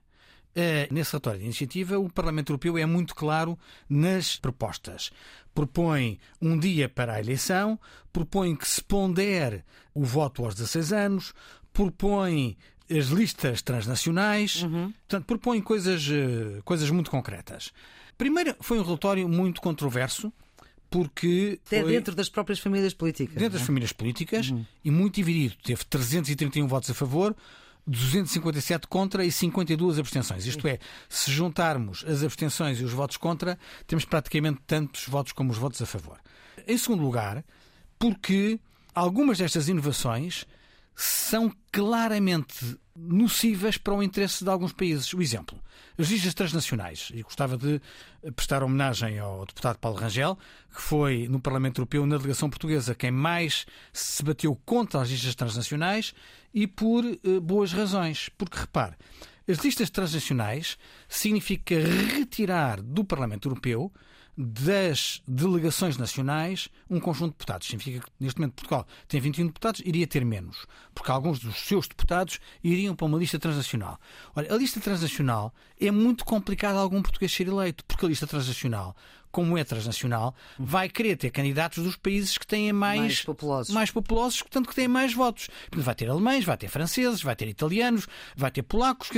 Eh, nesse relatório de iniciativa, o Parlamento Europeu é muito claro nas propostas. Propõe um dia para a eleição, propõe que se pondere o voto aos 16 anos, propõe as listas transnacionais, uhum. portanto, propõe coisas, eh, coisas muito concretas. Primeiro, foi um relatório muito controverso, porque. Até foi... dentro das próprias famílias políticas. Dentro das é? famílias políticas uhum. e muito dividido. Teve 331 votos a favor, 257 contra e 52 abstenções. Isto é, se juntarmos as abstenções e os votos contra, temos praticamente tantos votos como os votos a favor. Em segundo lugar, porque algumas destas inovações são claramente nocivas para o interesse de alguns países. O exemplo, as listas transnacionais. E gostava de prestar homenagem ao deputado Paulo Rangel, que foi no Parlamento Europeu, na delegação portuguesa, quem mais se bateu contra as listas transnacionais e por uh, boas razões. Porque, repare, as listas transnacionais significa retirar do Parlamento Europeu das delegações nacionais um conjunto de deputados. Significa que neste momento Portugal tem 21 deputados, iria ter menos, porque alguns dos seus deputados iriam para uma lista transnacional. Olha, a lista transnacional é muito complicada algum português ser eleito, porque a lista transnacional como é transnacional, vai querer ter candidatos dos países que têm mais, mais populosos, mais populosos portanto que têm mais votos. Vai ter alemães, vai ter franceses, vai ter italianos, vai ter polacos,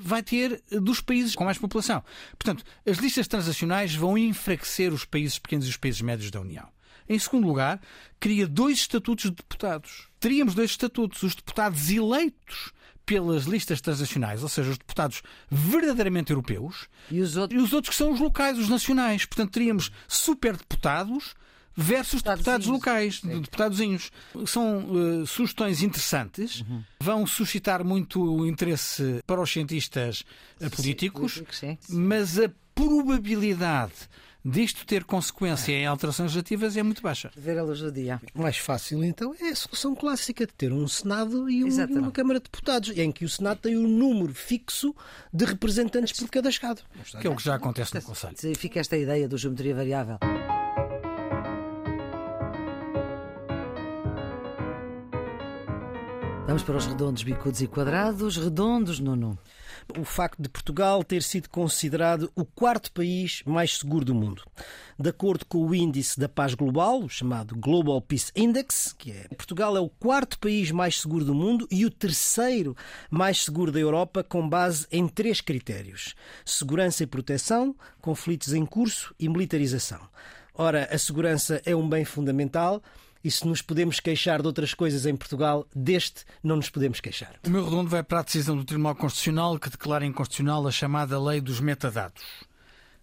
vai ter dos países com mais população. Portanto, as listas transnacionais vão enfraquecer os países pequenos e os países médios da União. Em segundo lugar, cria dois estatutos de deputados. Teríamos dois estatutos. Os deputados eleitos pelas listas transnacionais, ou seja, os deputados verdadeiramente europeus, e os outros, e os outros que são os locais, os nacionais. Portanto, teríamos superdeputados versus deputados locais, Sim. deputadozinhos. São uh, sugestões interessantes, uhum. vão suscitar muito interesse para os cientistas uh, políticos, sim, sim, mas a probabilidade disto ter consequência em alterações legislativas é muito baixa. Ver a luz do dia. Mais fácil, então, é a solução clássica de ter um Senado e, um, uma Câmara de Deputados, em que o Senado tem um número fixo de representantes por cada Estado. Que é o que já acontece no Conselho. Fica esta ideia do geometria variável. Vamos para os redondos, bicudos e quadrados. Redondos, Nuno. O facto de Portugal ter sido considerado o quarto país mais seguro do mundo. De acordo com o índice da paz global, o chamado Global Peace Index, que é Portugal é o quarto país mais seguro do mundo e o terceiro mais seguro da Europa, com base em três critérios: segurança e proteção, conflitos em curso e militarização. Ora, a segurança é um bem fundamental e se nos podemos queixar de outras coisas em Portugal, deste não nos podemos queixar. O meu redondo vai para a decisão do Tribunal Constitucional que declara inconstitucional a chamada Lei dos Metadados.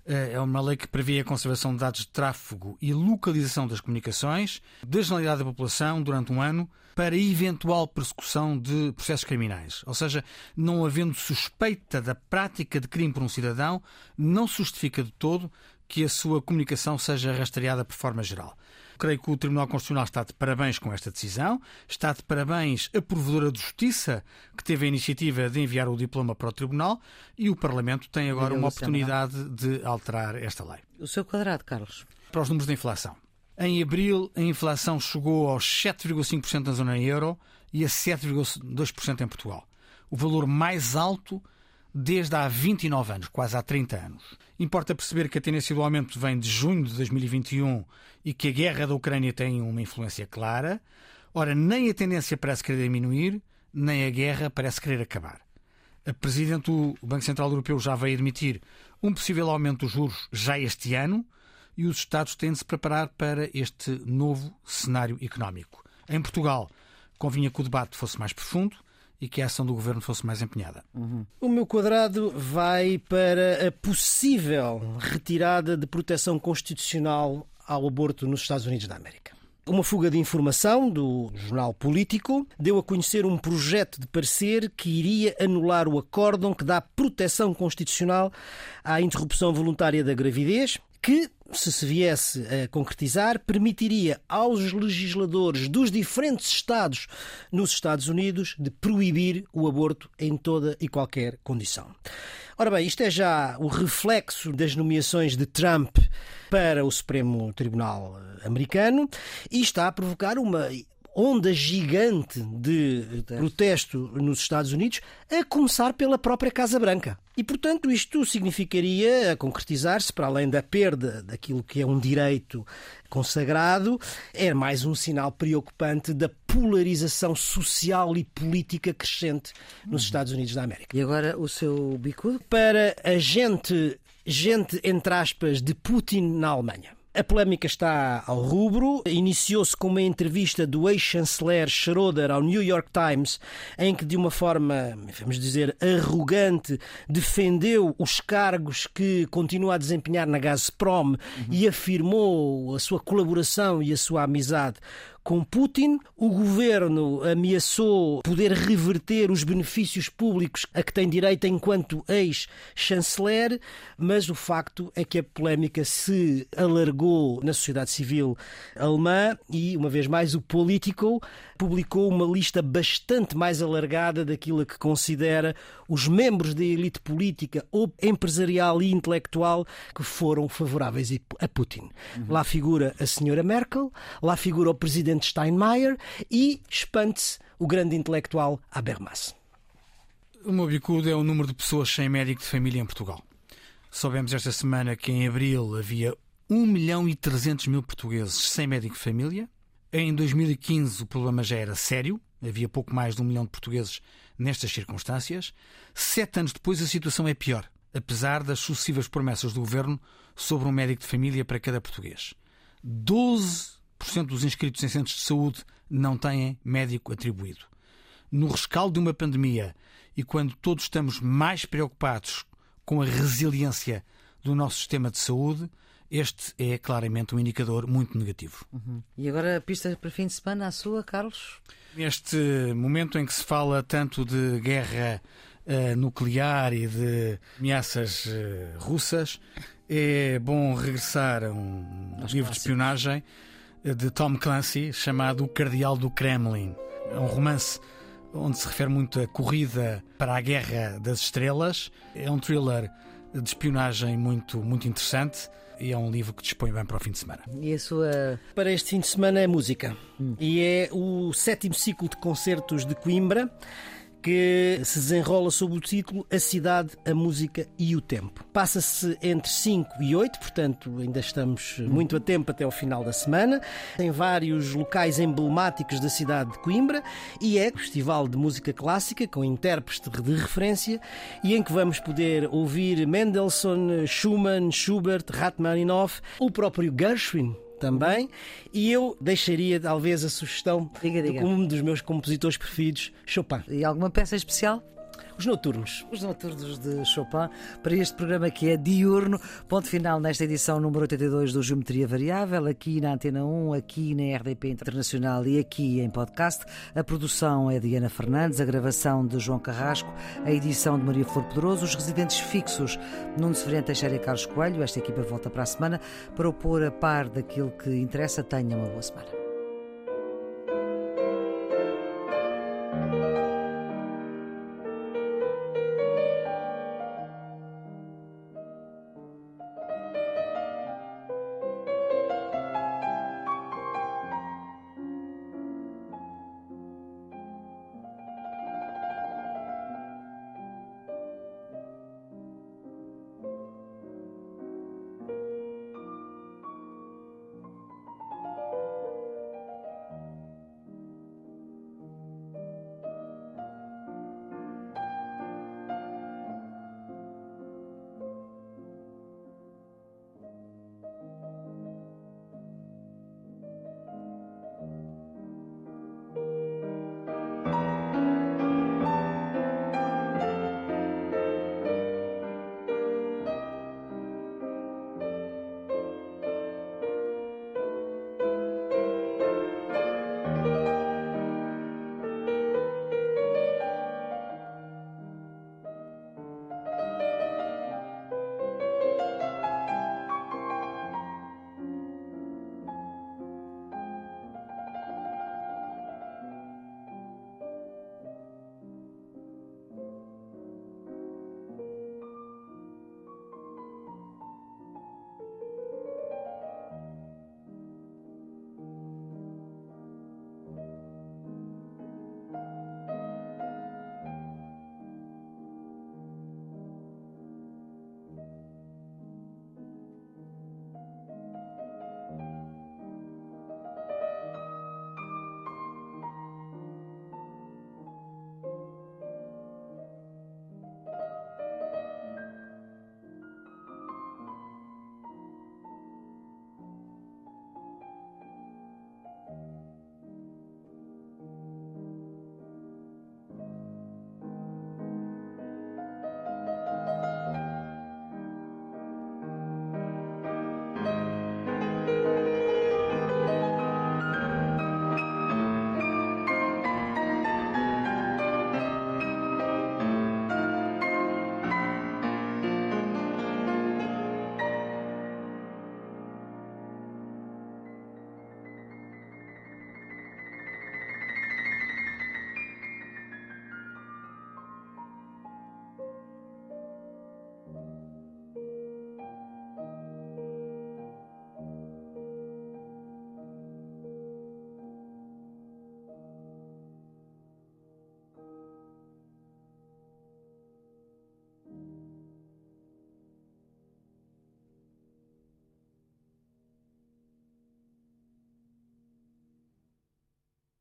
Eh, é uma lei que prevê a conservação de dados de tráfego e localização das comunicações da generalidade da população durante um ano para eventual persecução de processos criminais. Ou seja, não havendo suspeita da prática de crime por um cidadão, não se justifica de todo que a sua comunicação seja rastreada por forma geral. Creio que o Tribunal Constitucional está de parabéns com esta decisão. Está de parabéns a Provedora de Justiça, que teve a iniciativa de enviar o diploma para o Tribunal, e o Parlamento tem agora uma oportunidade de alterar esta lei. O seu quadrado, Carlos. Para os números da inflação. Em abril, a inflação chegou aos 7,5% na zona euro e a 7,2% em Portugal. O valor mais alto desde há 29 anos, quase há 30 anos. Importa perceber que a tendência do aumento vem de junho de 2021 e que a guerra da Ucrânia tem uma influência clara. Ora, nem a tendência parece querer diminuir, nem a guerra parece querer acabar. A Presidente do Banco Central Europeu já veio admitir um possível aumento dos juros já este ano e os Estados têm de se preparar para este novo cenário económico. Em Portugal, convinha que o debate fosse mais profundo, e que a ação do governo fosse mais empenhada. Uhum. O meu quadrado vai para a possível retirada de proteção constitucional ao aborto nos Estados Unidos da América. Uma fuga de informação do jornal Político deu a conhecer um projeto de parecer que iria anular o acórdão que dá proteção constitucional à interrupção voluntária da gravidez, que se se viesse a concretizar, permitiria aos legisladores dos diferentes Estados nos Estados Unidos de proibir o aborto em toda e qualquer condição. Ora bem, isto é já o reflexo das nomeações de Trump para o Supremo Tribunal Americano e está a provocar uma onda gigante de protesto nos Estados Unidos, a começar pela própria Casa Branca. E, portanto, isto significaria concretizar-se, para além da perda daquilo que é um direito consagrado, é mais um sinal preocupante da polarização social e política crescente nos Estados Unidos da América. E agora o seu bicudo? Para a gente, gente entre aspas, de Putin na Alemanha. A polémica está ao rubro. Iniciou-se com uma entrevista do ex-chanceler Schroeder ao New York Times, em que, de uma forma, vamos dizer, arrogante, defendeu os cargos que continua a desempenhar na Gazprom uhum. e afirmou a sua colaboração e a sua amizade com Putin. O governo ameaçou poder reverter os benefícios públicos a que tem direito enquanto ex-chanceler, mas o facto é que a polémica se alargou na sociedade civil alemã e, uma vez mais, o Politico publicou uma lista bastante mais alargada daquilo que considera os membros da elite política ou empresarial e intelectual que foram favoráveis a Putin. Uhum. Lá figura a senhora Merkel, lá figura o presidente Steinmeier e, espante-se, o grande intelectual Habermas. O meu é o número de pessoas sem médico de família em Portugal. Soubemos esta semana que em abril havia 1 milhão e 300 mil portugueses sem médico de família. Em 2015 o problema já era sério, havia pouco mais de um milhão de portugueses nestas circunstâncias. Sete anos depois a situação é pior, apesar das sucessivas promessas do governo sobre um médico de família para cada português. 12 dos inscritos em centros de saúde não têm médico atribuído. No rescaldo de uma pandemia e quando todos estamos mais preocupados com a resiliência do nosso sistema de saúde, este é claramente um indicador muito negativo. Uhum. E agora a pista para fim de semana, a sua, Carlos? Neste momento em que se fala tanto de guerra uh, nuclear e de ameaças uh, russas, é bom regressar a um Os livro clássicos. de espionagem de Tom Clancy chamado O Cardeal do Kremlin. É um romance onde se refere muito à corrida para a Guerra das Estrelas. É um thriller de espionagem muito, muito interessante e é um livro que dispõe bem para o fim de semana. E a sua. Para este fim de semana é música. Hum. E é o sétimo ciclo de concertos de Coimbra que se desenrola sob o título A Cidade, a Música e o Tempo. Passa-se entre 5 e 8, portanto ainda estamos muito a tempo até ao final da semana. Tem vários locais emblemáticos da cidade de Coimbra e é festival de música clássica com intérpretes de referência e em que vamos poder ouvir Mendelssohn, Schumann, Schubert, Rachmaninoff, o próprio Gershwin, também. E eu deixaria talvez a sugestão diga, diga. de um dos meus compositores preferidos, Chopin. E alguma peça especial? Os noturnos. Os noturnos de Chopin, para este programa que é diurno. Ponto final nesta edição número 82 do Geometria Variável, aqui na Antena 1, aqui na RDP Internacional e aqui em podcast. A produção é de Ana Fernandes, a gravação de João Carrasco, a edição de Maria Flor Pedroso, os residentes fixos Nuno Severino Teixeira e Carlos Coelho. Esta equipa volta para a semana para o pôr a par daquilo que interessa. Tenha uma boa semana.